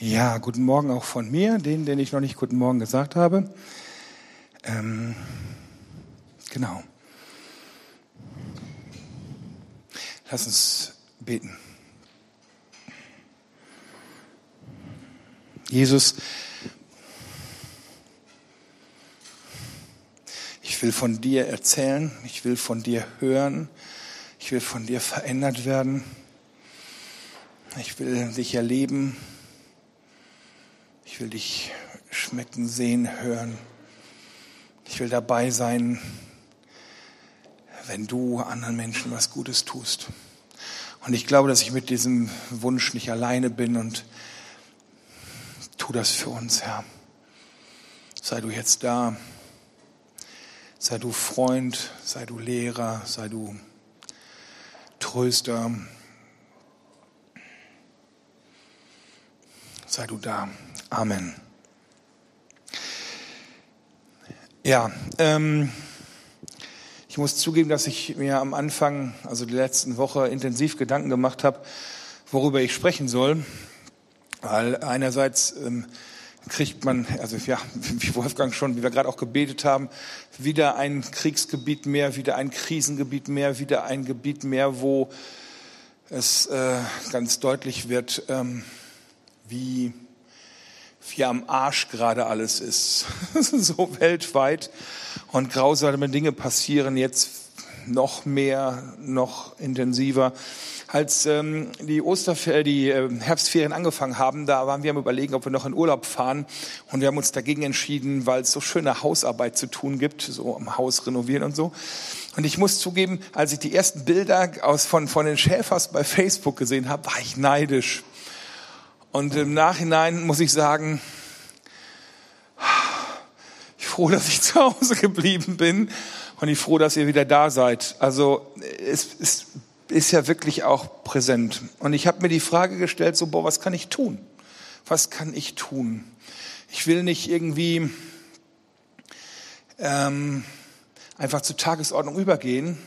Ja, guten Morgen auch von mir, den, den ich noch nicht guten Morgen gesagt habe. Ähm, genau. Lass uns beten. Jesus, ich will von dir erzählen, ich will von dir hören, ich will von dir verändert werden, ich will dich erleben. Ich will dich schmecken, sehen, hören. Ich will dabei sein, wenn du anderen Menschen was Gutes tust. Und ich glaube, dass ich mit diesem Wunsch nicht alleine bin und tu das für uns, Herr. Sei du jetzt da. Sei du Freund, sei du Lehrer, sei du Tröster. Sei du da. Amen. Ja, ähm, ich muss zugeben, dass ich mir am Anfang, also die letzten Woche, intensiv Gedanken gemacht habe, worüber ich sprechen soll. Weil einerseits ähm, kriegt man, also ja, wie Wolfgang schon, wie wir gerade auch gebetet haben, wieder ein Kriegsgebiet mehr, wieder ein Krisengebiet mehr, wieder ein Gebiet mehr, wo es äh, ganz deutlich wird, ähm, wie wie am Arsch gerade alles ist, so weltweit. Und grausame Dinge passieren jetzt noch mehr, noch intensiver. Als ähm, die Osterferien, die äh, Herbstferien angefangen haben, da waren wir am überlegen, ob wir noch in Urlaub fahren. Und wir haben uns dagegen entschieden, weil es so schöne Hausarbeit zu tun gibt, so am Haus renovieren und so. Und ich muss zugeben, als ich die ersten Bilder aus, von, von den Schäfers bei Facebook gesehen habe, war ich neidisch. Und im Nachhinein muss ich sagen, ich froh, dass ich zu Hause geblieben bin und ich froh, dass ihr wieder da seid. Also es, es ist ja wirklich auch präsent. Und ich habe mir die Frage gestellt, so, boah, was kann ich tun? Was kann ich tun? Ich will nicht irgendwie ähm, einfach zur Tagesordnung übergehen,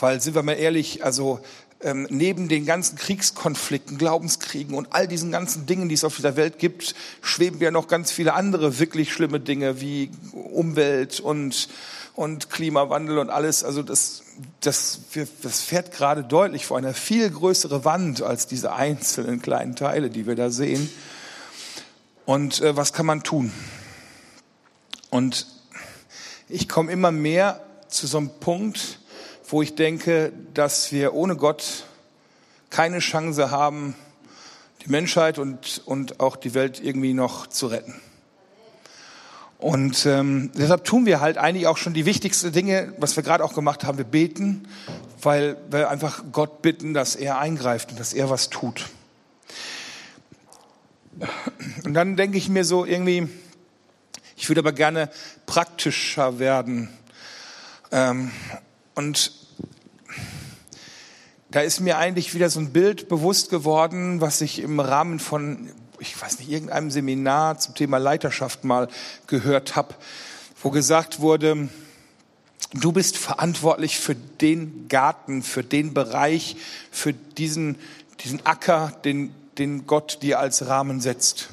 weil, sind wir mal ehrlich, also ähm, neben den ganzen Kriegskonflikten, Glaubenskriegen und all diesen ganzen Dingen, die es auf dieser Welt gibt, schweben ja noch ganz viele andere wirklich schlimme Dinge wie Umwelt und, und Klimawandel und alles. Also das, das, das fährt gerade deutlich vor einer viel größere Wand als diese einzelnen kleinen Teile, die wir da sehen. Und äh, was kann man tun? Und ich komme immer mehr zu so einem Punkt, wo ich denke, dass wir ohne Gott keine Chance haben, die Menschheit und, und auch die Welt irgendwie noch zu retten. Und ähm, deshalb tun wir halt eigentlich auch schon die wichtigsten Dinge, was wir gerade auch gemacht haben. Wir beten, weil wir einfach Gott bitten, dass er eingreift und dass er was tut. Und dann denke ich mir so irgendwie, ich würde aber gerne praktischer werden. Ähm, und da ist mir eigentlich wieder so ein Bild bewusst geworden, was ich im Rahmen von, ich weiß nicht, irgendeinem Seminar zum Thema Leiterschaft mal gehört habe, wo gesagt wurde, du bist verantwortlich für den Garten, für den Bereich, für diesen, diesen Acker, den, den Gott dir als Rahmen setzt.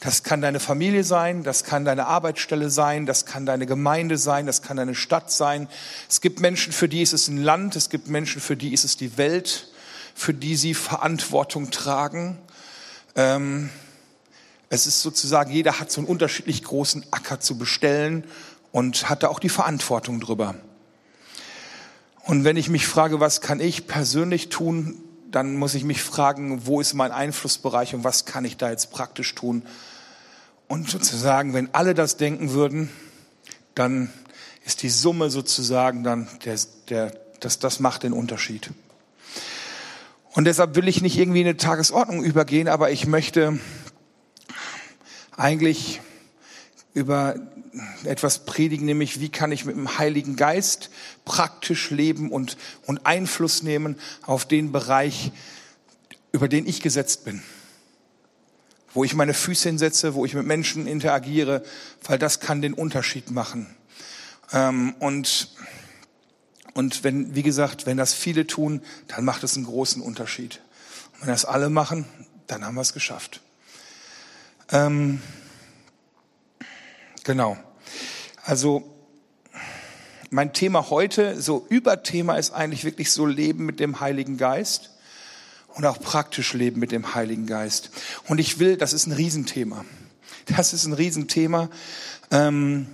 Das kann deine Familie sein, das kann deine Arbeitsstelle sein, das kann deine Gemeinde sein, das kann deine Stadt sein. Es gibt Menschen, für die ist es ein Land, es gibt Menschen, für die ist es die Welt, für die sie Verantwortung tragen. Ähm, es ist sozusagen, jeder hat so einen unterschiedlich großen Acker zu bestellen und hat da auch die Verantwortung drüber. Und wenn ich mich frage, was kann ich persönlich tun, dann muss ich mich fragen, wo ist mein Einflussbereich und was kann ich da jetzt praktisch tun? Und sozusagen, wenn alle das denken würden, dann ist die Summe sozusagen dann, der, der, das, das macht den Unterschied. Und deshalb will ich nicht irgendwie in eine Tagesordnung übergehen, aber ich möchte eigentlich über etwas predigen, nämlich wie kann ich mit dem Heiligen Geist praktisch leben und, und Einfluss nehmen auf den Bereich, über den ich gesetzt bin. Wo ich meine Füße hinsetze, wo ich mit Menschen interagiere, weil das kann den Unterschied machen. Ähm, und, und wenn, wie gesagt, wenn das viele tun, dann macht es einen großen Unterschied. Und wenn das alle machen, dann haben wir es geschafft. Ähm, genau. Also mein Thema heute, so Überthema ist eigentlich wirklich so Leben mit dem Heiligen Geist und auch praktisch Leben mit dem Heiligen Geist. Und ich will, das ist ein Riesenthema. Das ist ein Riesenthema. Ähm,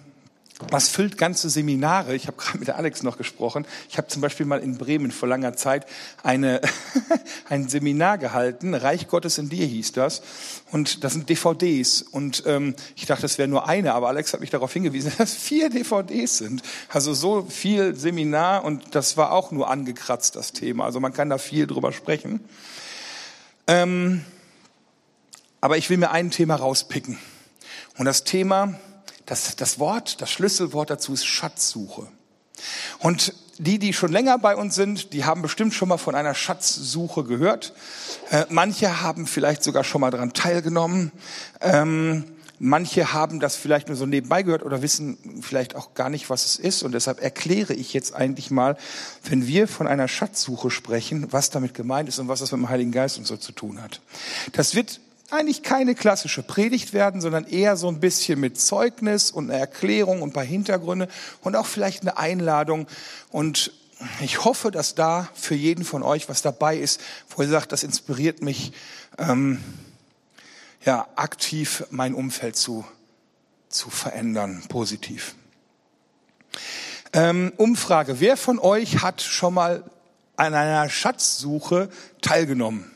was füllt ganze Seminare? Ich habe gerade mit Alex noch gesprochen. Ich habe zum Beispiel mal in Bremen vor langer Zeit eine, ein Seminar gehalten. Reich Gottes in dir hieß das. Und das sind DVDs. Und ähm, ich dachte, das wäre nur eine, aber Alex hat mich darauf hingewiesen, dass vier DVDs sind. Also so viel Seminar und das war auch nur angekratzt, das Thema. Also man kann da viel drüber sprechen. Ähm, aber ich will mir ein Thema rauspicken. Und das Thema das, das Wort, das Schlüsselwort dazu ist Schatzsuche. Und die, die schon länger bei uns sind, die haben bestimmt schon mal von einer Schatzsuche gehört. Äh, manche haben vielleicht sogar schon mal daran teilgenommen. Ähm, manche haben das vielleicht nur so nebenbei gehört oder wissen vielleicht auch gar nicht, was es ist. Und deshalb erkläre ich jetzt eigentlich mal, wenn wir von einer Schatzsuche sprechen, was damit gemeint ist und was das mit dem Heiligen Geist und so zu tun hat. Das wird eigentlich keine klassische Predigt werden, sondern eher so ein bisschen mit Zeugnis und einer Erklärung und ein paar Hintergründe und auch vielleicht eine Einladung. Und ich hoffe, dass da für jeden von euch was dabei ist, wo ihr sagt, das inspiriert mich, ähm, ja, aktiv mein Umfeld zu, zu verändern, positiv. Ähm, Umfrage. Wer von euch hat schon mal an einer Schatzsuche teilgenommen?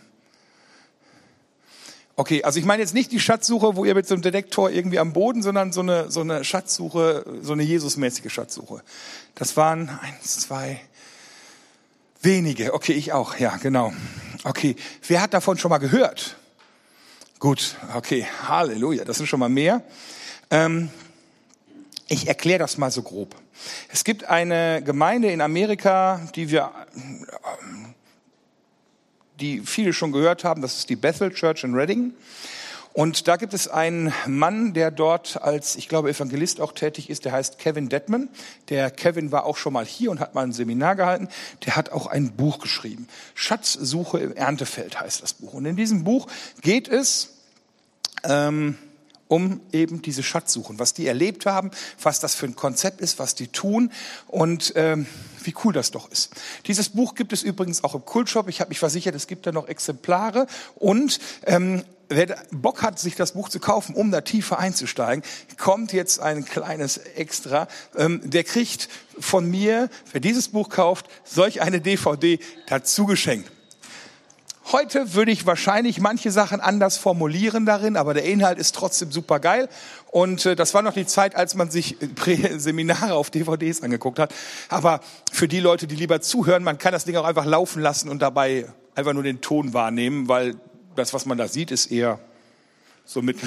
Okay, also ich meine jetzt nicht die Schatzsuche, wo ihr mit so einem Detektor irgendwie am Boden, sondern so eine, so eine Schatzsuche, so eine Jesusmäßige Schatzsuche. Das waren eins, zwei, wenige. Okay, ich auch. Ja, genau. Okay, wer hat davon schon mal gehört? Gut, okay, Halleluja, das sind schon mal mehr. Ähm, ich erkläre das mal so grob. Es gibt eine Gemeinde in Amerika, die wir die viele schon gehört haben. Das ist die Bethel Church in Reading. Und da gibt es einen Mann, der dort als, ich glaube, Evangelist auch tätig ist, der heißt Kevin Detman. Der Kevin war auch schon mal hier und hat mal ein Seminar gehalten. Der hat auch ein Buch geschrieben. Schatzsuche im Erntefeld heißt das Buch. Und in diesem Buch geht es ähm, um eben diese Schatzsuchen, was die erlebt haben, was das für ein Konzept ist, was die tun und ähm, wie cool das doch ist. Dieses Buch gibt es übrigens auch im Kultshop. Ich habe mich versichert, es gibt da noch Exemplare und ähm, wer Bock hat, sich das Buch zu kaufen, um da tiefer einzusteigen, kommt jetzt ein kleines Extra. Ähm, der kriegt von mir, wer dieses Buch kauft, solch eine DVD dazu geschenkt. Heute würde ich wahrscheinlich manche Sachen anders formulieren darin, aber der Inhalt ist trotzdem super geil. Und äh, das war noch die Zeit, als man sich Seminare auf DVDs angeguckt hat. Aber für die Leute, die lieber zuhören, man kann das Ding auch einfach laufen lassen und dabei einfach nur den Ton wahrnehmen, weil das, was man da sieht, ist eher so mit.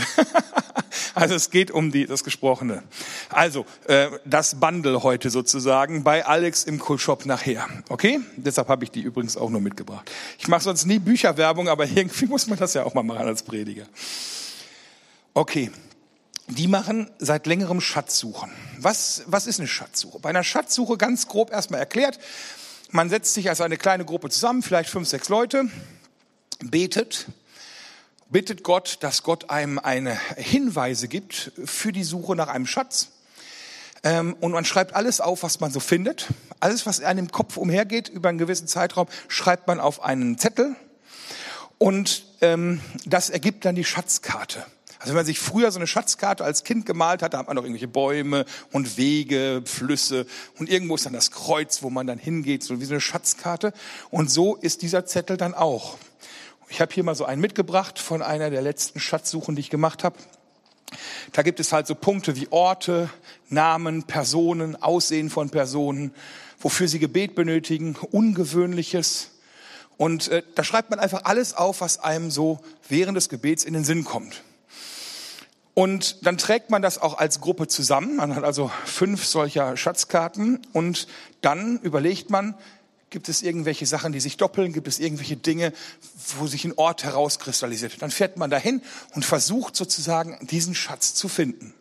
also es geht um die, das Gesprochene. Also äh, das Bundle heute sozusagen bei Alex im Cool-Shop nachher. Okay? Deshalb habe ich die übrigens auch nur mitgebracht. Ich mache sonst nie Bücherwerbung, aber irgendwie muss man das ja auch mal machen als Prediger. Okay. Die machen seit längerem Schatzsuchen. Was, was ist eine Schatzsuche? Bei einer Schatzsuche ganz grob erstmal erklärt. Man setzt sich als eine kleine Gruppe zusammen, vielleicht fünf, sechs Leute, betet, bittet Gott, dass Gott einem eine Hinweise gibt für die Suche nach einem Schatz. Ähm, und man schreibt alles auf, was man so findet. Alles, was einem im Kopf umhergeht über einen gewissen Zeitraum, schreibt man auf einen Zettel. Und ähm, das ergibt dann die Schatzkarte. Also wenn man sich früher so eine Schatzkarte als Kind gemalt hat, da hat man noch irgendwelche Bäume und Wege, Flüsse und irgendwo ist dann das Kreuz, wo man dann hingeht, so wie so eine Schatzkarte. Und so ist dieser Zettel dann auch. Ich habe hier mal so einen mitgebracht von einer der letzten Schatzsuchen, die ich gemacht habe. Da gibt es halt so Punkte wie Orte, Namen, Personen, Aussehen von Personen, wofür sie Gebet benötigen, Ungewöhnliches. Und äh, da schreibt man einfach alles auf, was einem so während des Gebets in den Sinn kommt. Und dann trägt man das auch als Gruppe zusammen. Man hat also fünf solcher Schatzkarten und dann überlegt man, Gibt es irgendwelche Sachen, die sich doppeln? Gibt es irgendwelche Dinge, wo sich ein Ort herauskristallisiert? Dann fährt man dahin und versucht sozusagen diesen Schatz zu finden.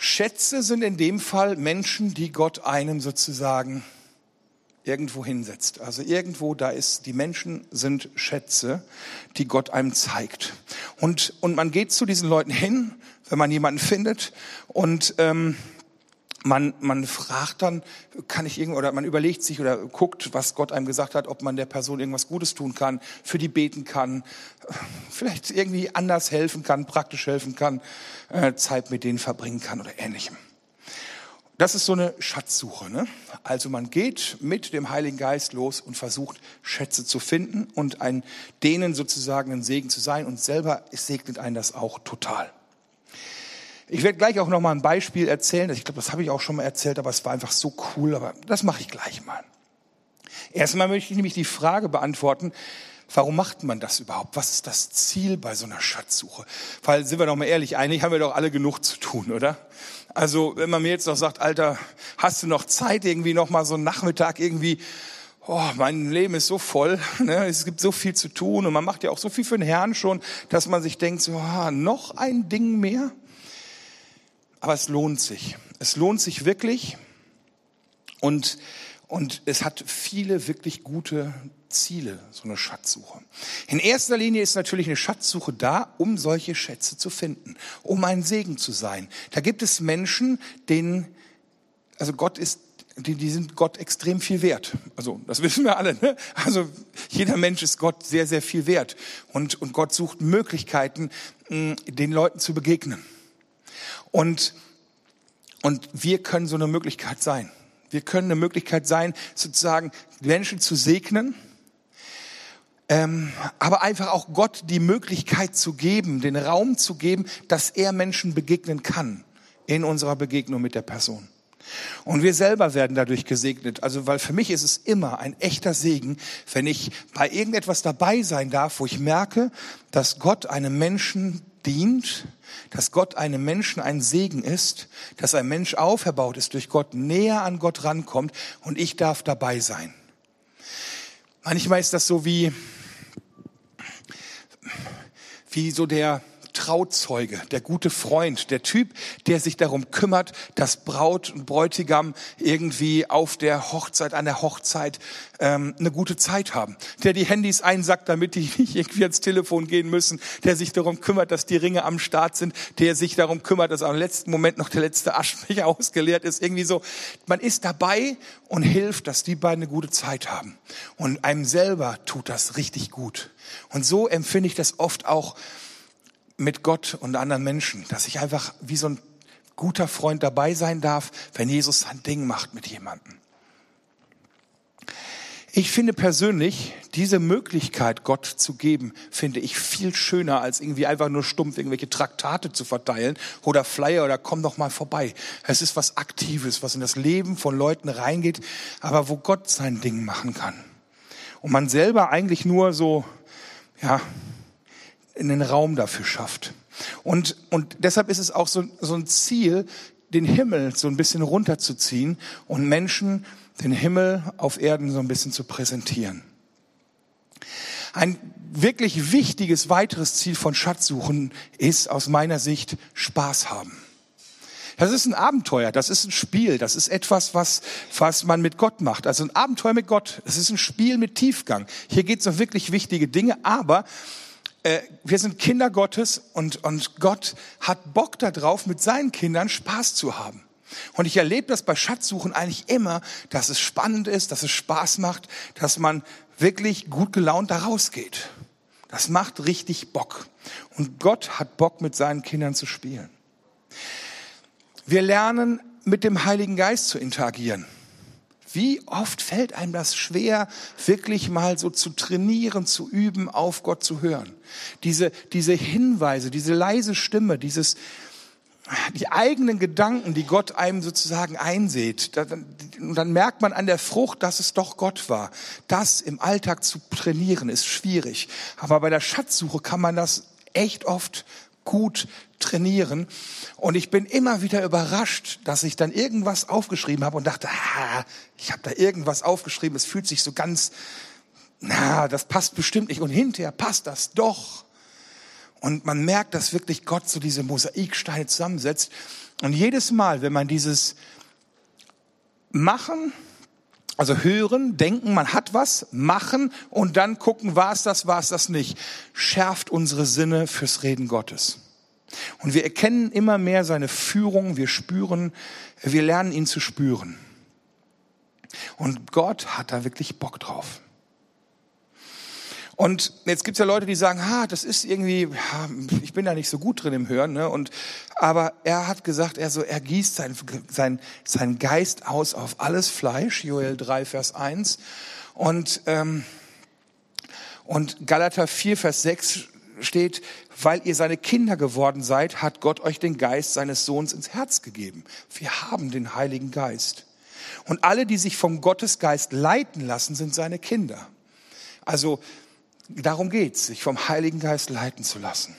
Schätze sind in dem Fall Menschen, die Gott einem sozusagen irgendwo hinsetzt. Also irgendwo da ist, die Menschen sind Schätze, die Gott einem zeigt. Und, und man geht zu diesen Leuten hin, wenn man jemanden findet und ähm, man, man fragt dann, kann ich irgend oder man überlegt sich oder guckt, was Gott einem gesagt hat, ob man der Person irgendwas Gutes tun kann, für die beten kann, vielleicht irgendwie anders helfen kann, praktisch helfen kann, äh, Zeit mit denen verbringen kann oder ähnlichem. Das ist so eine Schatzsuche. Ne? Also man geht mit dem Heiligen Geist los und versucht Schätze zu finden und ein, denen sozusagen ein Segen zu sein und selber segnet einen das auch total. Ich werde gleich auch noch mal ein Beispiel erzählen. Ich glaube, das habe ich auch schon mal erzählt, aber es war einfach so cool. Aber das mache ich gleich mal. Erstmal möchte ich nämlich die Frage beantworten, warum macht man das überhaupt? Was ist das Ziel bei so einer Schatzsuche? Weil, sind wir doch mal ehrlich, eigentlich haben wir doch alle genug zu tun, oder? Also, wenn man mir jetzt noch sagt, Alter, hast du noch Zeit, irgendwie noch mal so einen Nachmittag irgendwie, oh, mein Leben ist so voll, ne? es gibt so viel zu tun und man macht ja auch so viel für den Herrn schon, dass man sich denkt, so, oh, noch ein Ding mehr? Aber es lohnt sich. Es lohnt sich wirklich. Und, und es hat viele wirklich gute Ziele, so eine Schatzsuche. In erster Linie ist natürlich eine Schatzsuche da, um solche Schätze zu finden, um ein Segen zu sein. Da gibt es Menschen, denen, also Gott ist die, die sind Gott extrem viel wert. Also das wissen wir alle. Ne? Also jeder Mensch ist Gott sehr, sehr viel wert. Und, und Gott sucht Möglichkeiten, den Leuten zu begegnen. Und, und wir können so eine Möglichkeit sein. Wir können eine Möglichkeit sein, sozusagen Menschen zu segnen, ähm, aber einfach auch Gott die Möglichkeit zu geben, den Raum zu geben, dass er Menschen begegnen kann in unserer Begegnung mit der Person. Und wir selber werden dadurch gesegnet. Also, weil für mich ist es immer ein echter Segen, wenn ich bei irgendetwas dabei sein darf, wo ich merke, dass Gott einem Menschen dient, dass Gott einem Menschen ein Segen ist, dass ein Mensch auferbaut ist durch Gott, näher an Gott rankommt und ich darf dabei sein. Manchmal ist das so wie, wie so der, Trauzeuge, der gute Freund, der Typ, der sich darum kümmert, dass Braut und Bräutigam irgendwie auf der Hochzeit, an der Hochzeit ähm, eine gute Zeit haben, der die Handys einsackt, damit die nicht irgendwie ans Telefon gehen müssen, der sich darum kümmert, dass die Ringe am Start sind, der sich darum kümmert, dass am letzten Moment noch der letzte Aschenbecher ausgeleert ist. Irgendwie so, man ist dabei und hilft, dass die beiden eine gute Zeit haben. Und einem selber tut das richtig gut. Und so empfinde ich das oft auch mit Gott und anderen Menschen, dass ich einfach wie so ein guter Freund dabei sein darf, wenn Jesus sein Ding macht mit jemandem. Ich finde persönlich, diese Möglichkeit, Gott zu geben, finde ich viel schöner, als irgendwie einfach nur stumpf irgendwelche Traktate zu verteilen oder Flyer oder komm doch mal vorbei. Es ist was Aktives, was in das Leben von Leuten reingeht, aber wo Gott sein Ding machen kann. Und man selber eigentlich nur so, ja, einen Raum dafür schafft. Und, und deshalb ist es auch so, so ein Ziel, den Himmel so ein bisschen runterzuziehen und Menschen den Himmel auf Erden so ein bisschen zu präsentieren. Ein wirklich wichtiges weiteres Ziel von Schatzsuchen ist aus meiner Sicht Spaß haben. Das ist ein Abenteuer, das ist ein Spiel, das ist etwas, was, was man mit Gott macht. Also ein Abenteuer mit Gott, das ist ein Spiel mit Tiefgang. Hier geht es um wirklich wichtige Dinge, aber äh, wir sind Kinder Gottes und, und Gott hat Bock darauf, mit seinen Kindern Spaß zu haben. Und ich erlebe das bei Schatzsuchen eigentlich immer, dass es spannend ist, dass es Spaß macht, dass man wirklich gut gelaunt da rausgeht. Das macht richtig Bock. Und Gott hat Bock, mit seinen Kindern zu spielen. Wir lernen, mit dem Heiligen Geist zu interagieren. Wie oft fällt einem das schwer, wirklich mal so zu trainieren, zu üben, auf Gott zu hören? Diese, diese Hinweise, diese leise Stimme, dieses, die eigenen Gedanken, die Gott einem sozusagen einsät. Und dann merkt man an der Frucht, dass es doch Gott war. Das im Alltag zu trainieren ist schwierig. Aber bei der Schatzsuche kann man das echt oft gut trainieren. Und ich bin immer wieder überrascht, dass ich dann irgendwas aufgeschrieben habe und dachte, ah, ich habe da irgendwas aufgeschrieben, es fühlt sich so ganz, na, das passt bestimmt nicht. Und hinterher passt das doch. Und man merkt, dass wirklich Gott so diese Mosaiksteine zusammensetzt. Und jedes Mal, wenn man dieses Machen Also hören, denken, man hat was, machen und dann gucken, war es das, war es das nicht. Schärft unsere Sinne fürs Reden Gottes. Und wir erkennen immer mehr seine Führung, wir spüren, wir lernen ihn zu spüren. Und Gott hat da wirklich Bock drauf. Und jetzt gibt's ja Leute, die sagen, ha, das ist irgendwie, ich bin da nicht so gut drin im Hören. Ne? Und, aber er hat gesagt, er, so, er gießt sein, sein, sein Geist aus auf alles Fleisch, Joel 3, Vers 1. Und, ähm, und Galater 4, Vers 6 steht, weil ihr seine Kinder geworden seid, hat Gott euch den Geist seines Sohns ins Herz gegeben. Wir haben den Heiligen Geist. Und alle, die sich vom Gottesgeist leiten lassen, sind seine Kinder. Also Darum geht's, sich vom Heiligen Geist leiten zu lassen.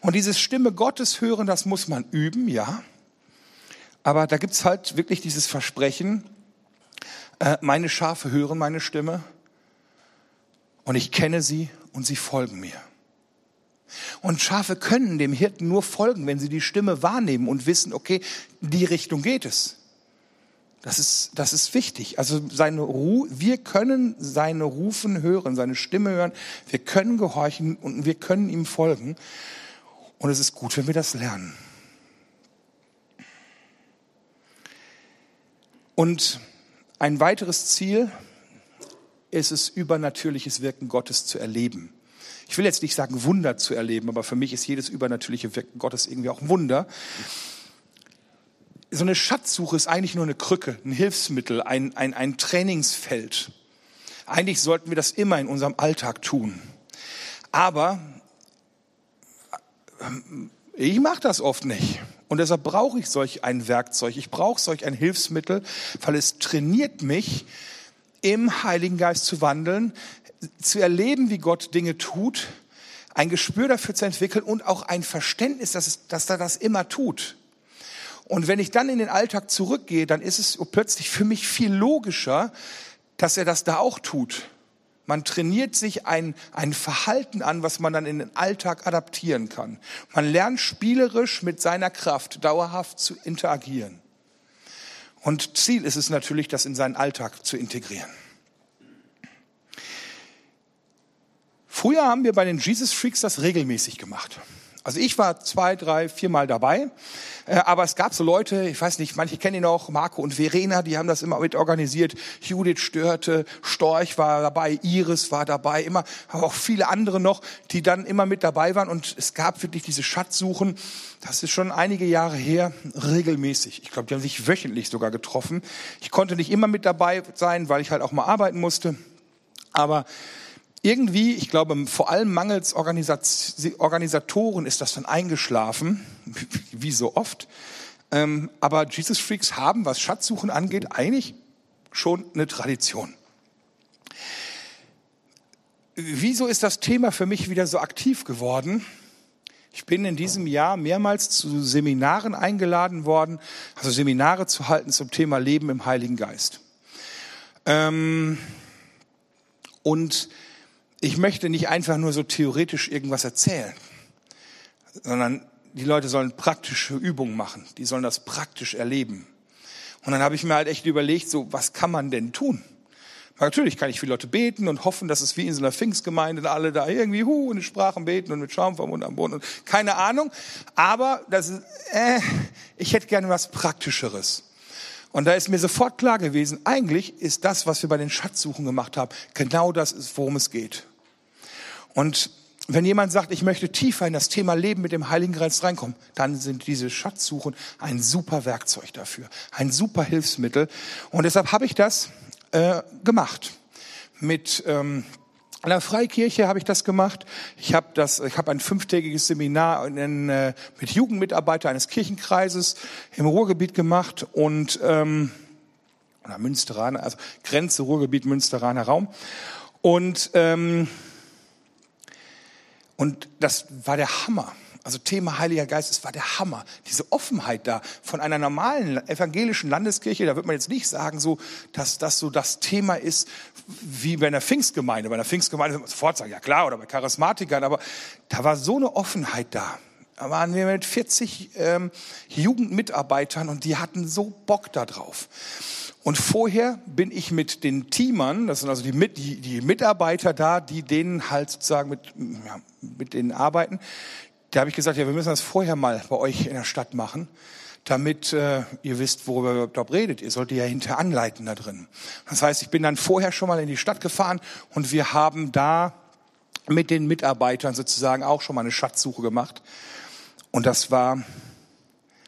Und dieses Stimme Gottes hören, das muss man üben, ja. Aber da gibt's halt wirklich dieses Versprechen, äh, meine Schafe hören meine Stimme und ich kenne sie und sie folgen mir. Und Schafe können dem Hirten nur folgen, wenn sie die Stimme wahrnehmen und wissen, okay, die Richtung geht es. Das ist, das ist wichtig. Also seine Ru wir können seine Rufen hören, seine Stimme hören. Wir können gehorchen und wir können ihm folgen. Und es ist gut, wenn wir das lernen. Und ein weiteres Ziel ist es, übernatürliches Wirken Gottes zu erleben. Ich will jetzt nicht sagen, Wunder zu erleben, aber für mich ist jedes übernatürliche Wirken Gottes irgendwie auch ein Wunder so eine Schatzsuche ist eigentlich nur eine Krücke, ein Hilfsmittel, ein, ein, ein Trainingsfeld. Eigentlich sollten wir das immer in unserem Alltag tun. Aber ähm, ich mache das oft nicht. Und deshalb brauche ich solch ein Werkzeug. Ich brauche solch ein Hilfsmittel, weil es trainiert mich, im Heiligen Geist zu wandeln, zu erleben, wie Gott Dinge tut, ein Gespür dafür zu entwickeln und auch ein Verständnis, dass, es, dass er das immer tut. Und wenn ich dann in den Alltag zurückgehe, dann ist es plötzlich für mich viel logischer, dass er das da auch tut. Man trainiert sich ein, ein Verhalten an, was man dann in den Alltag adaptieren kann. Man lernt spielerisch mit seiner Kraft dauerhaft zu interagieren. Und Ziel ist es natürlich, das in seinen Alltag zu integrieren. Früher haben wir bei den Jesus Freaks das regelmäßig gemacht. Also ich war zwei, drei, viermal dabei, äh, aber es gab so Leute, ich weiß nicht, manche kennen ihn auch, Marco und Verena, die haben das immer mit organisiert. Judith störte, Storch war dabei, Iris war dabei, immer, aber auch viele andere noch, die dann immer mit dabei waren und es gab wirklich diese Schatzsuchen. Das ist schon einige Jahre her, regelmäßig. Ich glaube, die haben sich wöchentlich sogar getroffen. Ich konnte nicht immer mit dabei sein, weil ich halt auch mal arbeiten musste, aber irgendwie, ich glaube, vor allem mangels Organisatoren ist das dann eingeschlafen, wie so oft. Ähm, aber Jesus Freaks haben, was Schatzsuchen angeht, eigentlich schon eine Tradition. Wieso ist das Thema für mich wieder so aktiv geworden? Ich bin in diesem Jahr mehrmals zu Seminaren eingeladen worden, also Seminare zu halten zum Thema Leben im Heiligen Geist. Ähm, und ich möchte nicht einfach nur so theoretisch irgendwas erzählen, sondern die Leute sollen praktische Übungen machen. Die sollen das praktisch erleben. Und dann habe ich mir halt echt überlegt, so, was kann man denn tun? Natürlich kann ich für Leute beten und hoffen, dass es wie in so einer Pfingstgemeinde alle da irgendwie hu in Sprachen beten und mit Schaum vom Mund am Boden und keine Ahnung. Aber das ist, äh, ich hätte gerne was Praktischeres. Und da ist mir sofort klar gewesen, eigentlich ist das, was wir bei den Schatzsuchen gemacht haben, genau das ist, worum es geht. Und wenn jemand sagt, ich möchte tiefer in das Thema Leben mit dem Heiligen Geist reinkommen, dann sind diese Schatzsuchen ein super Werkzeug dafür, ein super Hilfsmittel. Und deshalb habe ich das äh, gemacht. Mit ähm, einer Freikirche habe ich das gemacht. Ich habe das, ich habe ein fünftägiges Seminar in, äh, mit Jugendmitarbeitern eines Kirchenkreises im Ruhrgebiet gemacht und ähm, oder Münsteraner, also Grenze Ruhrgebiet Münsteraner Raum und ähm, und das war der Hammer. Also Thema Heiliger Geist, es war der Hammer. Diese Offenheit da von einer normalen evangelischen Landeskirche, da wird man jetzt nicht sagen, so, dass das so das Thema ist wie bei einer Pfingstgemeinde. Bei einer Pfingstgemeinde wird man sofort sagen, ja klar, oder bei Charismatikern, aber da war so eine Offenheit da. Da waren wir mit 40 ähm, Jugendmitarbeitern und die hatten so Bock da drauf. Und vorher bin ich mit den Teamern, das sind also die, die, die Mitarbeiter da, die denen halt sozusagen mit, ja, mit denen arbeiten, da habe ich gesagt, ja, wir müssen das vorher mal bei euch in der Stadt machen, damit äh, ihr wisst, worüber ihr überhaupt redet. Ihr solltet ja hinter anleiten da drin. Das heißt, ich bin dann vorher schon mal in die Stadt gefahren und wir haben da mit den Mitarbeitern sozusagen auch schon mal eine Schatzsuche gemacht. Und das war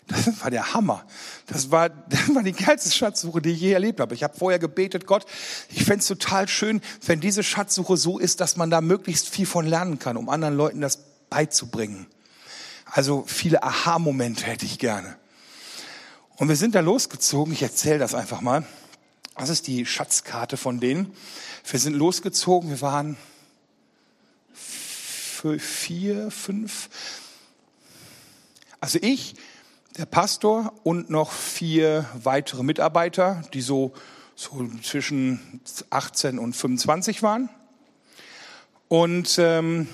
das war der Hammer. Das war, das war die geilste Schatzsuche, die ich je erlebt habe. Ich habe vorher gebetet, Gott, ich fände es total schön, wenn diese Schatzsuche so ist, dass man da möglichst viel von lernen kann, um anderen Leuten das beizubringen. Also viele Aha-Momente hätte ich gerne. Und wir sind da losgezogen. Ich erzähle das einfach mal. Das ist die Schatzkarte von denen. Wir sind losgezogen. Wir waren vier, fünf. Also ich, der Pastor und noch vier weitere Mitarbeiter, die so, so zwischen 18 und 25 waren. Und ähm,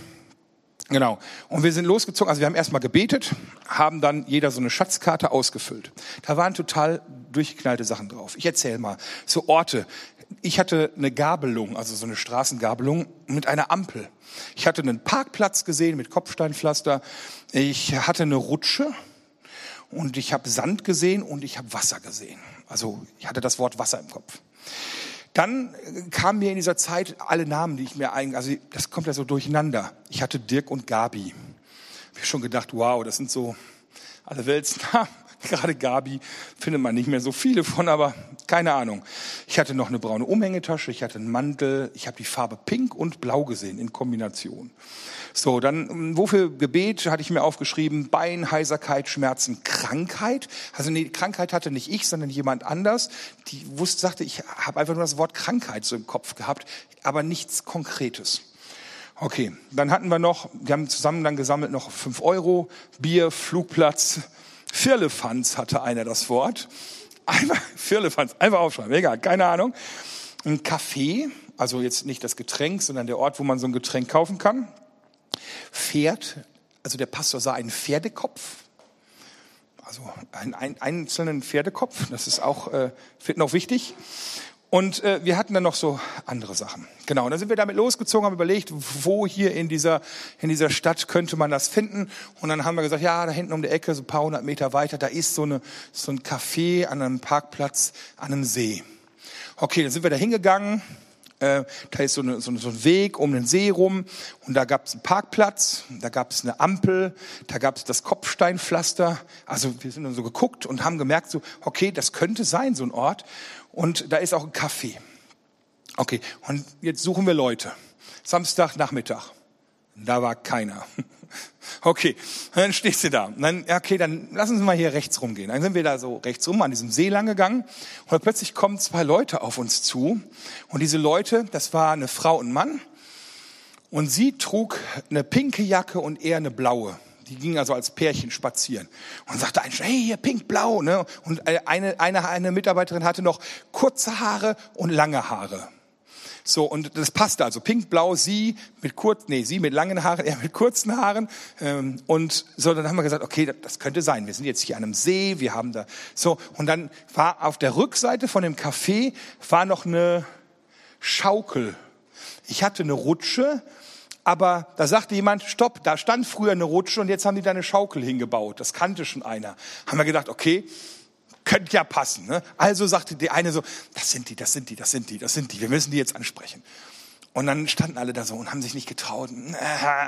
genau, und wir sind losgezogen, also wir haben erstmal gebetet, haben dann jeder so eine Schatzkarte ausgefüllt. Da waren total durchgeknallte Sachen drauf. Ich erzähle mal, so Orte. Ich hatte eine Gabelung, also so eine Straßengabelung mit einer Ampel. Ich hatte einen Parkplatz gesehen mit Kopfsteinpflaster. Ich hatte eine Rutsche, und ich habe Sand gesehen und ich habe Wasser gesehen. Also ich hatte das Wort Wasser im Kopf. Dann kamen mir in dieser Zeit alle Namen, die ich mir eigentlich, also das kommt ja so durcheinander. Ich hatte Dirk und Gabi. Ich habe schon gedacht, wow, das sind so alle Weltsnamen. Gerade Gabi findet man nicht mehr so viele von, aber keine Ahnung. Ich hatte noch eine braune Umhängetasche, ich hatte einen Mantel, ich habe die Farbe Pink und Blau gesehen in Kombination. So, dann wofür Gebet hatte ich mir aufgeschrieben? Bein, Heiserkeit, Schmerzen, Krankheit. Also nee, Krankheit hatte nicht ich, sondern jemand anders. Die wusste, sagte, ich habe einfach nur das Wort Krankheit so im Kopf gehabt, aber nichts Konkretes. Okay, dann hatten wir noch, wir haben zusammen dann gesammelt noch fünf Euro, Bier, Flugplatz, Firlefanz hatte einer das Wort. Einfach, Firlefanz, einfach aufschreiben, egal, keine Ahnung. Ein Kaffee, also jetzt nicht das Getränk, sondern der Ort, wo man so ein Getränk kaufen kann. Pferd, also der Pastor sah einen Pferdekopf, also einen, einen einzelnen Pferdekopf, das ist auch, äh, noch wichtig. Und äh, wir hatten dann noch so andere Sachen. Genau, und dann sind wir damit losgezogen, haben überlegt, wo hier in dieser, in dieser Stadt könnte man das finden. Und dann haben wir gesagt, ja, da hinten um die Ecke, so ein paar hundert Meter weiter, da ist so, eine, so ein Café an einem Parkplatz an einem See. Okay, dann sind wir da hingegangen. Äh, da ist so, eine, so, ein Weg um den See rum und da gab es einen Parkplatz, da gab es eine Ampel, da gab es das Kopfsteinpflaster. Also wir sind dann so geguckt und haben gemerkt, so okay, das könnte sein, so ein Ort. Und da ist auch ein Café. Okay, und jetzt suchen wir Leute. Samstagnachmittag. Da war keiner. Okay, dann stehst du da. dann, okay, dann lass uns mal hier rechts rumgehen. Dann sind wir da so rechts rum an diesem See lang gegangen und plötzlich kommen zwei Leute auf uns zu. Und diese Leute, das war eine Frau und Mann. Und sie trug eine pinke Jacke und er eine blaue. Die gingen also als Pärchen spazieren und sagte ein, hey, hier pink-blau. Ne? Und eine, eine, eine Mitarbeiterin hatte noch kurze Haare und lange Haare. So, und das passte also. Pink-blau, sie mit kurz, nee, sie mit langen Haaren, er mit kurzen Haaren. Ähm, und so, dann haben wir gesagt, okay, das könnte sein. Wir sind jetzt hier an einem See, wir haben da, so. Und dann war auf der Rückseite von dem Café war noch eine Schaukel. Ich hatte eine Rutsche, aber da sagte jemand, stopp, da stand früher eine Rutsche und jetzt haben die da eine Schaukel hingebaut. Das kannte schon einer. Haben wir gedacht, okay, könnte ja passen. Ne? Also sagte die eine so, das sind die, das sind die, das sind die, das sind die, wir müssen die jetzt ansprechen. Und dann standen alle da so und haben sich nicht getraut.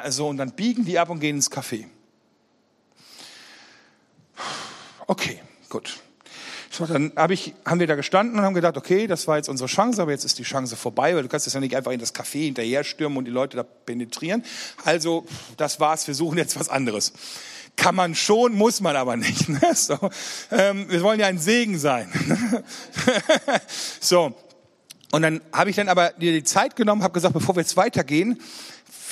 So, und dann biegen die ab und gehen ins Café. Okay, gut. So, dann hab ich, haben wir da gestanden und haben gedacht, okay, das war jetzt unsere Chance, aber jetzt ist die Chance vorbei, weil du kannst jetzt ja nicht einfach in das Café hinterher stürmen und die Leute da penetrieren. Also, das war's, wir suchen jetzt was anderes. Kann man schon, muss man aber nicht. Ne? So, ähm, wir wollen ja ein Segen sein. so, und dann habe ich dann aber dir die Zeit genommen, habe gesagt, bevor wir jetzt weitergehen,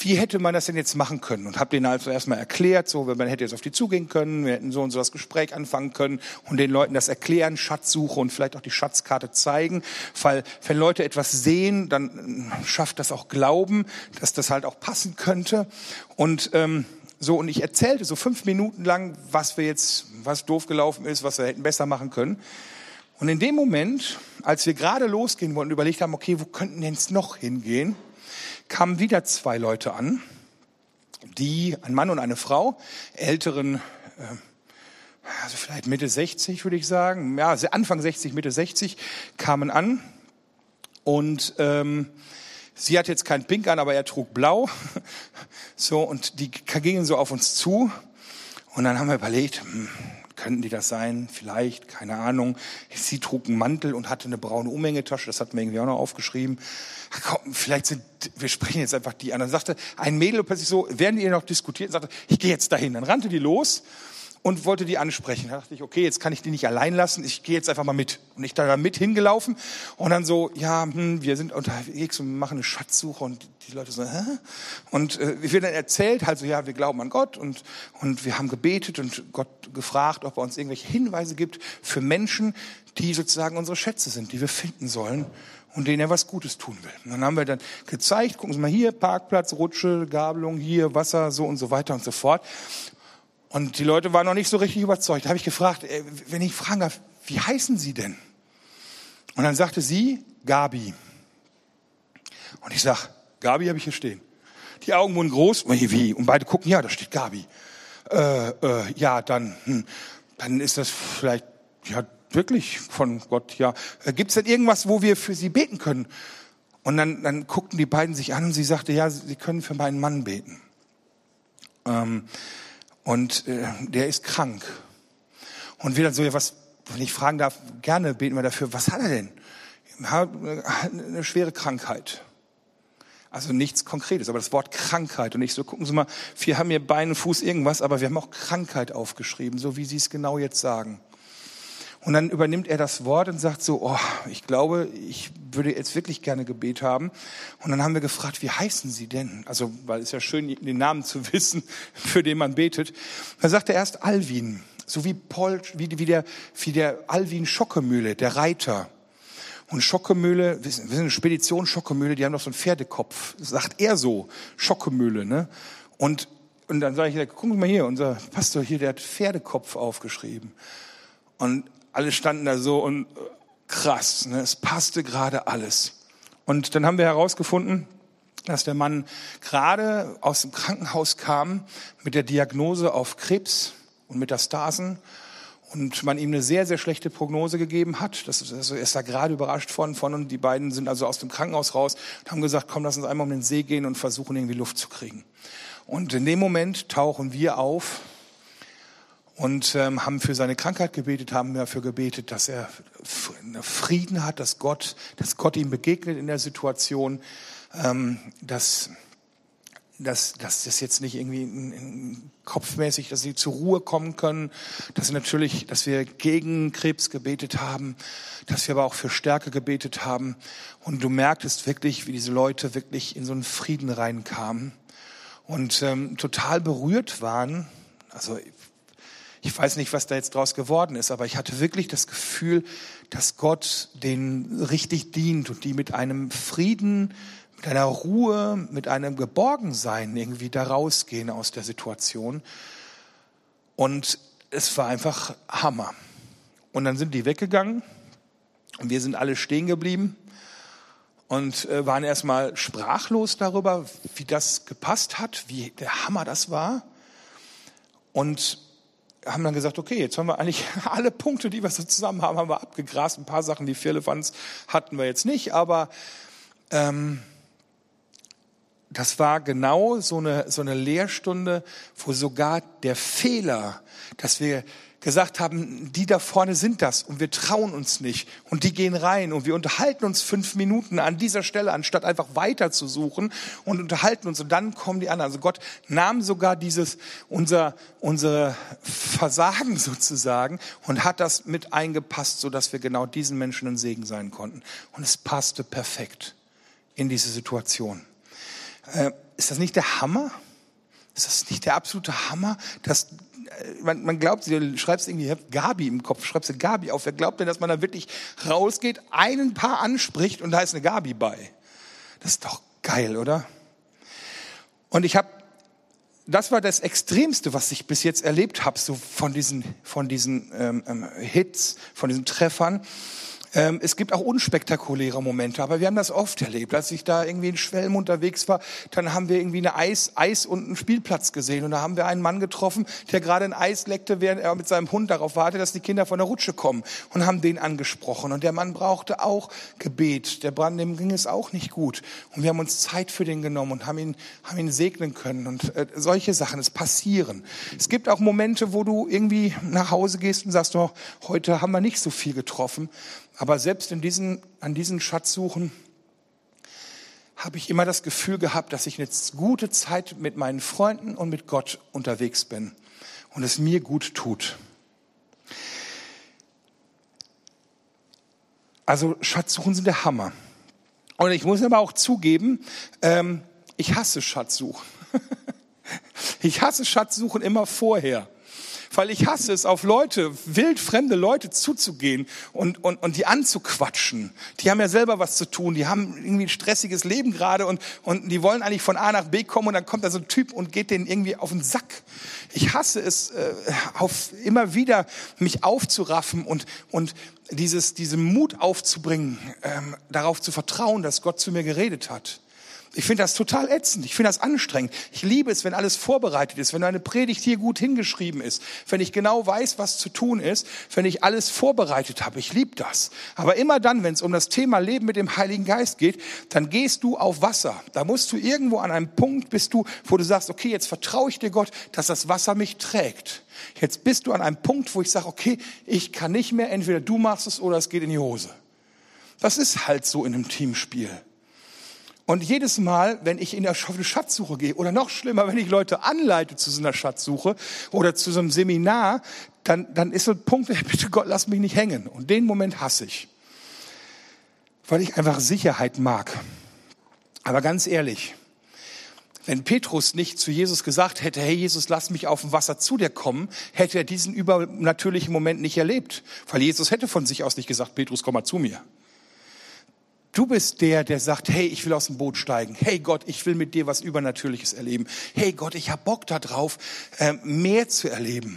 wie hätte man das denn jetzt machen können? Und habe denen also erstmal erklärt, so, man hätte jetzt auf die zugehen können, wir hätten so und so das Gespräch anfangen können und den Leuten das erklären, Schatzsuche und vielleicht auch die Schatzkarte zeigen, weil wenn Leute etwas sehen, dann schafft das auch Glauben, dass das halt auch passen könnte und ähm, so, und ich erzählte so fünf Minuten lang, was wir jetzt, was doof gelaufen ist, was wir hätten besser machen können. Und in dem Moment, als wir gerade losgehen wollten überlegt haben, okay, wo könnten denn jetzt noch hingehen, kamen wieder zwei Leute an, die, ein Mann und eine Frau, älteren, äh, also vielleicht Mitte 60 würde ich sagen, ja, Anfang 60, Mitte 60, kamen an und ähm, sie hat jetzt kein Pink an, aber er trug Blau, so und die gingen so auf uns zu und dann haben wir überlegt, hm, könnten die das sein? Vielleicht, keine Ahnung. Sie trug einen Mantel und hatte eine braune Umhängetasche, das hatten wir irgendwie auch noch aufgeschrieben. Komm, vielleicht sind, wir sprechen jetzt einfach die an. Dann sagte ein Mädel plötzlich so, werden die noch diskutiert, sagte, ich gehe jetzt dahin. Dann rannte die los und wollte die ansprechen. Da dachte ich, okay, jetzt kann ich die nicht allein lassen, ich gehe jetzt einfach mal mit. Und ich da mit hingelaufen und dann so, ja, hm, wir sind unterwegs und machen eine Schatzsuche und die Leute so, hä? Und äh, wir dann erzählt, halt so, ja, wir glauben an Gott und, und wir haben gebetet und Gott gefragt, ob er uns irgendwelche Hinweise gibt für Menschen, die sozusagen unsere Schätze sind, die wir finden sollen und denen er was Gutes tun will. Und dann haben wir dann gezeigt, gucken Sie mal hier, Parkplatz, Rutsche, Gabelung, hier, Wasser, so und so weiter und so fort. Und die Leute waren noch nicht so richtig überzeugt. Da habe ich gefragt, äh, wenn ich fragen darf, wie heißen Sie denn? Und dann sagte sie, Gabi. Und ich sag, Gabi habe ich hier stehen. Die Augen wurden groß, wie? Und beide gucken, ja, da steht Gabi. Äh, äh, ja, dann, hm, dann ist das vielleicht, ja, wirklich von Gott, ja. Äh, Gibt es denn irgendwas, wo wir für Sie beten können? Und dann, dann guckten die beiden sich an und sie sagte, ja, Sie können für meinen Mann beten. Ähm, und äh, der ist krank. Und wir dann so, ja, was, wenn ich fragen darf, gerne beten wir dafür, was hat er denn? Hat eine schwere Krankheit. Also nichts Konkretes, aber das Wort Krankheit. Und ich so, gucken Sie mal, wir haben hier Bein, Fuß, irgendwas, aber wir haben auch Krankheit aufgeschrieben, so wie Sie es genau jetzt sagen. Und dann übernimmt er das Wort und sagt so, oh, ich glaube, ich würde jetzt wirklich gerne Gebet haben. Und dann haben wir gefragt, wie heißen Sie denn? Also, weil es ja schön, den Namen zu wissen, für den man betet. Dann sagt er erst Alvin, so wie Paul, wie, wie der, wie der Alvin Schockemühle, der Reiter. Und Schockemühle, wir sind eine Spedition Schockemühle, die haben doch so einen Pferdekopf. Das sagt er so, Schockemühle, ne? Und, und dann sage ich, Sie mal hier, unser Pastor hier, der hat Pferdekopf aufgeschrieben. Und alle standen da so und äh, krass, ne? es passte gerade alles. Und dann haben wir herausgefunden, dass der Mann gerade aus dem Krankenhaus kam mit der Diagnose auf Krebs und Metastasen und man ihm eine sehr, sehr schlechte Prognose gegeben hat. Das ist, also er ist da gerade überrascht von, von und die beiden sind also aus dem Krankenhaus raus und haben gesagt, komm, lass uns einmal um den See gehen und versuchen irgendwie Luft zu kriegen. Und in dem Moment tauchen wir auf und ähm, haben für seine Krankheit gebetet, haben dafür gebetet, dass er Frieden hat, dass Gott, dass Gott ihm begegnet in der Situation, ähm, dass, dass, dass das jetzt nicht irgendwie in, in kopfmäßig, dass sie zur Ruhe kommen können, dass natürlich, dass wir gegen Krebs gebetet haben, dass wir aber auch für Stärke gebetet haben. Und du merktest wirklich, wie diese Leute wirklich in so einen Frieden reinkamen und ähm, total berührt waren. Also ich weiß nicht, was da jetzt draus geworden ist, aber ich hatte wirklich das Gefühl, dass Gott denen richtig dient und die mit einem Frieden, mit einer Ruhe, mit einem Geborgensein irgendwie da rausgehen aus der Situation. Und es war einfach Hammer. Und dann sind die weggegangen und wir sind alle stehen geblieben und äh, waren erstmal sprachlos darüber, wie das gepasst hat, wie der Hammer das war. Und haben dann gesagt, okay, jetzt haben wir eigentlich alle Punkte, die wir so zusammen haben, haben wir abgegrast. Ein paar Sachen, die Firlefanz hatten wir jetzt nicht, aber ähm, das war genau so eine, so eine Lehrstunde, wo sogar der Fehler, dass wir gesagt haben, die da vorne sind das und wir trauen uns nicht und die gehen rein und wir unterhalten uns fünf Minuten an dieser Stelle, anstatt einfach weiter zu suchen und unterhalten uns und dann kommen die anderen. Also Gott nahm sogar dieses, unser, unser Versagen sozusagen und hat das mit eingepasst, so dass wir genau diesen Menschen ein Segen sein konnten. Und es passte perfekt in diese Situation. Äh, ist das nicht der Hammer? Ist das nicht der absolute Hammer, dass man, man glaubt, du schreibst irgendwie Gabi im Kopf, schreibst du Gabi auf. Wer glaubt denn, dass man da wirklich rausgeht, einen Paar anspricht und da ist eine Gabi bei? Das ist doch geil, oder? Und ich habe das war das Extremste, was ich bis jetzt erlebt habe, so von diesen, von diesen ähm, ähm Hits, von diesen Treffern. Ähm, es gibt auch unspektakuläre Momente, aber wir haben das oft erlebt. Als ich da irgendwie in Schwelm unterwegs war, dann haben wir irgendwie eine Eis, Eis und einen Spielplatz gesehen und da haben wir einen Mann getroffen, der gerade ein Eis leckte, während er mit seinem Hund darauf wartete, dass die Kinder von der Rutsche kommen und haben den angesprochen. Und der Mann brauchte auch Gebet. Der Brand, dem ging es auch nicht gut. Und wir haben uns Zeit für den genommen und haben ihn, haben ihn segnen können. Und äh, solche Sachen, es passieren. Es gibt auch Momente, wo du irgendwie nach Hause gehst und sagst, oh, heute haben wir nicht so viel getroffen. Aber selbst in diesen, an diesen Schatzsuchen habe ich immer das Gefühl gehabt, dass ich eine gute Zeit mit meinen Freunden und mit Gott unterwegs bin und es mir gut tut. Also Schatzsuchen sind der Hammer. Und ich muss aber auch zugeben, ähm, ich hasse Schatzsuchen. ich hasse Schatzsuchen immer vorher weil ich hasse es, auf Leute, wildfremde Leute zuzugehen und, und, und die anzuquatschen. Die haben ja selber was zu tun, die haben irgendwie ein stressiges Leben gerade und, und die wollen eigentlich von A nach B kommen und dann kommt da so ein Typ und geht denen irgendwie auf den Sack. Ich hasse es, äh, auf, immer wieder mich aufzuraffen und, und dieses, diesen Mut aufzubringen, ähm, darauf zu vertrauen, dass Gott zu mir geredet hat. Ich finde das total ätzend. Ich finde das anstrengend. Ich liebe es, wenn alles vorbereitet ist, wenn eine Predigt hier gut hingeschrieben ist, wenn ich genau weiß, was zu tun ist, wenn ich alles vorbereitet habe. Ich liebe das. Aber immer dann, wenn es um das Thema Leben mit dem Heiligen Geist geht, dann gehst du auf Wasser. Da musst du irgendwo an einem Punkt bist du, wo du sagst, okay, jetzt vertraue ich dir Gott, dass das Wasser mich trägt. Jetzt bist du an einem Punkt, wo ich sage, okay, ich kann nicht mehr, entweder du machst es oder es geht in die Hose. Das ist halt so in einem Teamspiel. Und jedes Mal, wenn ich in der Schatzsuche gehe, oder noch schlimmer, wenn ich Leute anleite zu so einer Schatzsuche oder zu so einem Seminar, dann, dann ist so ein Punkt, bitte Gott, lass mich nicht hängen. Und den Moment hasse ich. Weil ich einfach Sicherheit mag. Aber ganz ehrlich, wenn Petrus nicht zu Jesus gesagt hätte, hey Jesus, lass mich auf dem Wasser zu dir kommen, hätte er diesen übernatürlichen Moment nicht erlebt. Weil Jesus hätte von sich aus nicht gesagt, Petrus, komm mal zu mir. Du bist der, der sagt, hey, ich will aus dem Boot steigen. Hey Gott, ich will mit dir was Übernatürliches erleben. Hey Gott, ich hab Bock darauf, ähm, mehr zu erleben.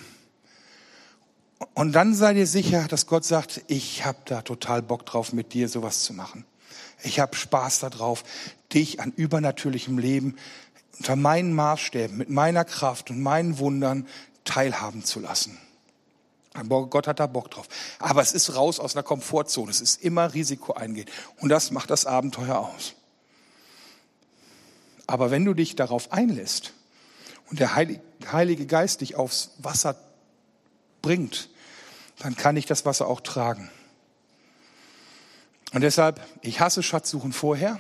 Und dann sei dir sicher, dass Gott sagt, ich hab da total Bock drauf, mit dir sowas zu machen. Ich hab Spaß darauf, dich an übernatürlichem Leben unter meinen Maßstäben, mit meiner Kraft und meinen Wundern teilhaben zu lassen. Gott hat da Bock drauf. Aber es ist raus aus einer Komfortzone. Es ist immer Risiko eingehen. Und das macht das Abenteuer aus. Aber wenn du dich darauf einlässt und der Heilige Geist dich aufs Wasser bringt, dann kann ich das Wasser auch tragen. Und deshalb, ich hasse Schatzsuchen vorher.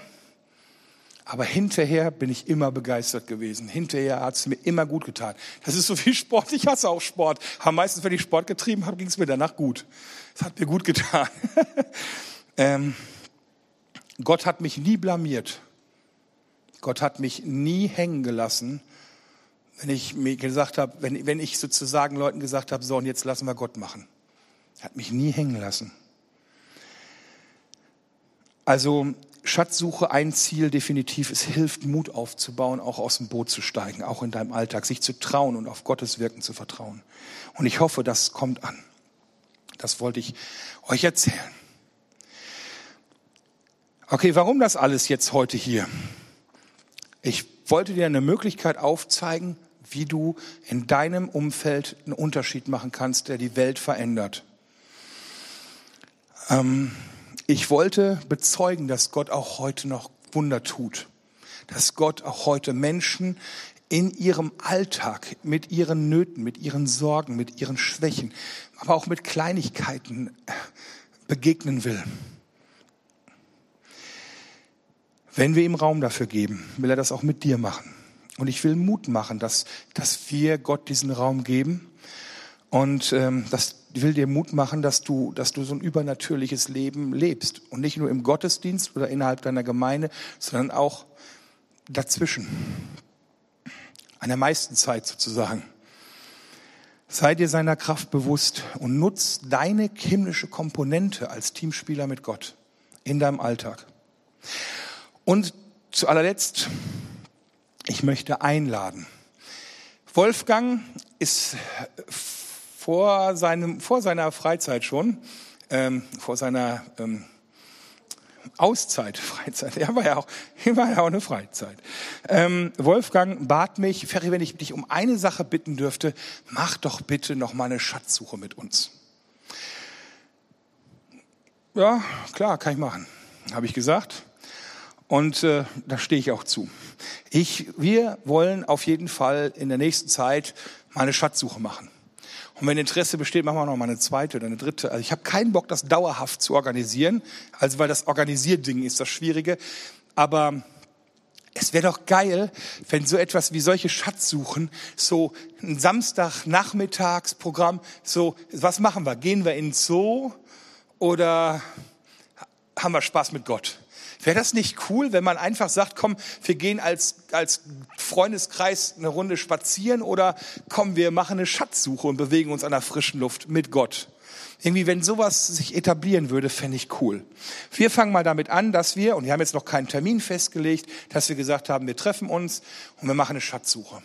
Aber hinterher bin ich immer begeistert gewesen. Hinterher hat es mir immer gut getan. Das ist so viel Sport. Ich hasse auch Sport. Aber meistens, wenn ich Sport getrieben habe, ging es mir danach gut. Es hat mir gut getan. ähm, Gott hat mich nie blamiert. Gott hat mich nie hängen gelassen, wenn ich mir gesagt habe, wenn, wenn ich sozusagen Leuten gesagt habe, so und jetzt lassen wir Gott machen. Er hat mich nie hängen lassen. Also Schatzsuche ein Ziel definitiv. Es hilft, Mut aufzubauen, auch aus dem Boot zu steigen, auch in deinem Alltag, sich zu trauen und auf Gottes Wirken zu vertrauen. Und ich hoffe, das kommt an. Das wollte ich euch erzählen. Okay, warum das alles jetzt heute hier? Ich wollte dir eine Möglichkeit aufzeigen, wie du in deinem Umfeld einen Unterschied machen kannst, der die Welt verändert. Ähm, ich wollte bezeugen, dass Gott auch heute noch Wunder tut. Dass Gott auch heute Menschen in ihrem Alltag mit ihren Nöten, mit ihren Sorgen, mit ihren Schwächen, aber auch mit Kleinigkeiten begegnen will. Wenn wir ihm Raum dafür geben, will er das auch mit dir machen. Und ich will Mut machen, dass, dass wir Gott diesen Raum geben und ähm, das will dir Mut machen, dass du, dass du so ein übernatürliches Leben lebst. Und nicht nur im Gottesdienst oder innerhalb deiner Gemeinde, sondern auch dazwischen. An der meisten Zeit sozusagen. Sei dir seiner Kraft bewusst und nutz deine himmlische Komponente als Teamspieler mit Gott in deinem Alltag. Und zu allerletzt, ich möchte einladen. Wolfgang ist vor, seinem, vor seiner Freizeit schon, ähm, vor seiner ähm, Auszeit, Freizeit, ja, war ja auch, war ja auch eine Freizeit. Ähm, Wolfgang bat mich, Ferry, wenn ich dich um eine Sache bitten dürfte, mach doch bitte noch mal eine Schatzsuche mit uns. Ja, klar, kann ich machen, habe ich gesagt. Und äh, da stehe ich auch zu. Ich, wir wollen auf jeden Fall in der nächsten Zeit mal eine Schatzsuche machen. Und wenn Interesse besteht, machen wir noch mal eine zweite oder eine dritte. Also ich habe keinen Bock, das dauerhaft zu organisieren, also weil das Organisierding ist das Schwierige. Aber es wäre doch geil, wenn so etwas wie solche Schatzsuchen, so ein Samstagnachmittagsprogramm, so, was machen wir? Gehen wir ins Zoo oder haben wir Spaß mit Gott? Wäre das nicht cool, wenn man einfach sagt, komm, wir gehen als, als Freundeskreis eine Runde spazieren oder komm, wir machen eine Schatzsuche und bewegen uns an der frischen Luft mit Gott? Irgendwie, wenn sowas sich etablieren würde, fände ich cool. Wir fangen mal damit an, dass wir, und wir haben jetzt noch keinen Termin festgelegt, dass wir gesagt haben, wir treffen uns und wir machen eine Schatzsuche.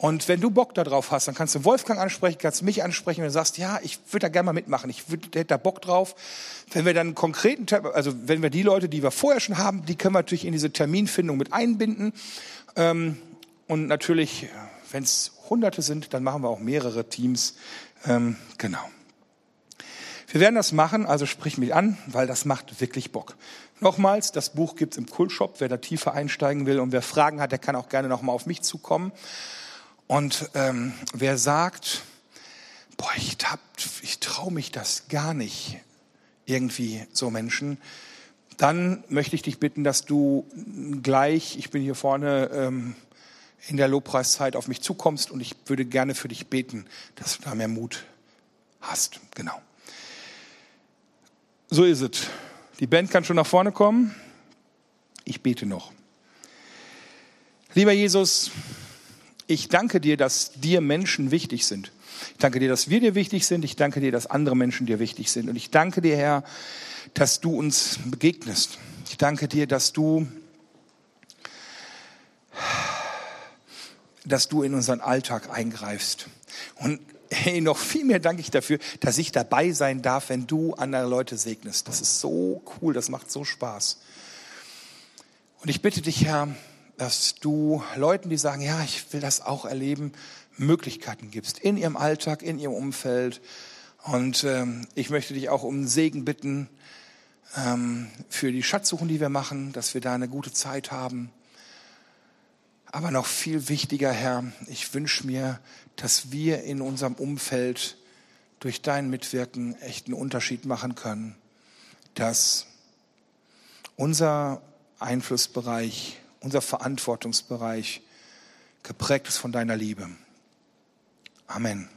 Und wenn du Bock darauf hast, dann kannst du Wolfgang ansprechen, kannst mich ansprechen, wenn du sagst, ja, ich würde da gerne mal mitmachen, ich würd, hätte da Bock drauf. Wenn wir dann einen konkreten, also wenn wir die Leute, die wir vorher schon haben, die können wir natürlich in diese Terminfindung mit einbinden. Ähm, und natürlich, wenn es Hunderte sind, dann machen wir auch mehrere Teams. Ähm, genau. Wir werden das machen, also sprich mich an, weil das macht wirklich Bock. Nochmals, das Buch gibt's im Kultshop. Wer da tiefer einsteigen will und wer Fragen hat, der kann auch gerne nochmal auf mich zukommen. Und ähm, wer sagt, boah, ich, ich traue mich das gar nicht, irgendwie so Menschen, dann möchte ich dich bitten, dass du gleich, ich bin hier vorne ähm, in der Lobpreiszeit, auf mich zukommst und ich würde gerne für dich beten, dass du da mehr Mut hast. Genau. So ist es. Die Band kann schon nach vorne kommen. Ich bete noch. Lieber Jesus, ich danke dir, dass dir Menschen wichtig sind. Ich danke dir, dass wir dir wichtig sind. Ich danke dir, dass andere Menschen dir wichtig sind. Und ich danke dir, Herr, dass du uns begegnest. Ich danke dir, dass du, dass du in unseren Alltag eingreifst. Und hey, noch viel mehr danke ich dafür, dass ich dabei sein darf, wenn du andere Leute segnest. Das ist so cool, das macht so Spaß. Und ich bitte dich, Herr, dass du Leuten, die sagen, ja, ich will das auch erleben, Möglichkeiten gibst in ihrem Alltag, in ihrem Umfeld. Und ähm, ich möchte dich auch um Segen bitten ähm, für die Schatzsuchen, die wir machen, dass wir da eine gute Zeit haben. Aber noch viel wichtiger, Herr, ich wünsche mir, dass wir in unserem Umfeld durch dein Mitwirken echt einen Unterschied machen können, dass unser Einflussbereich unser Verantwortungsbereich geprägt ist von deiner Liebe. Amen.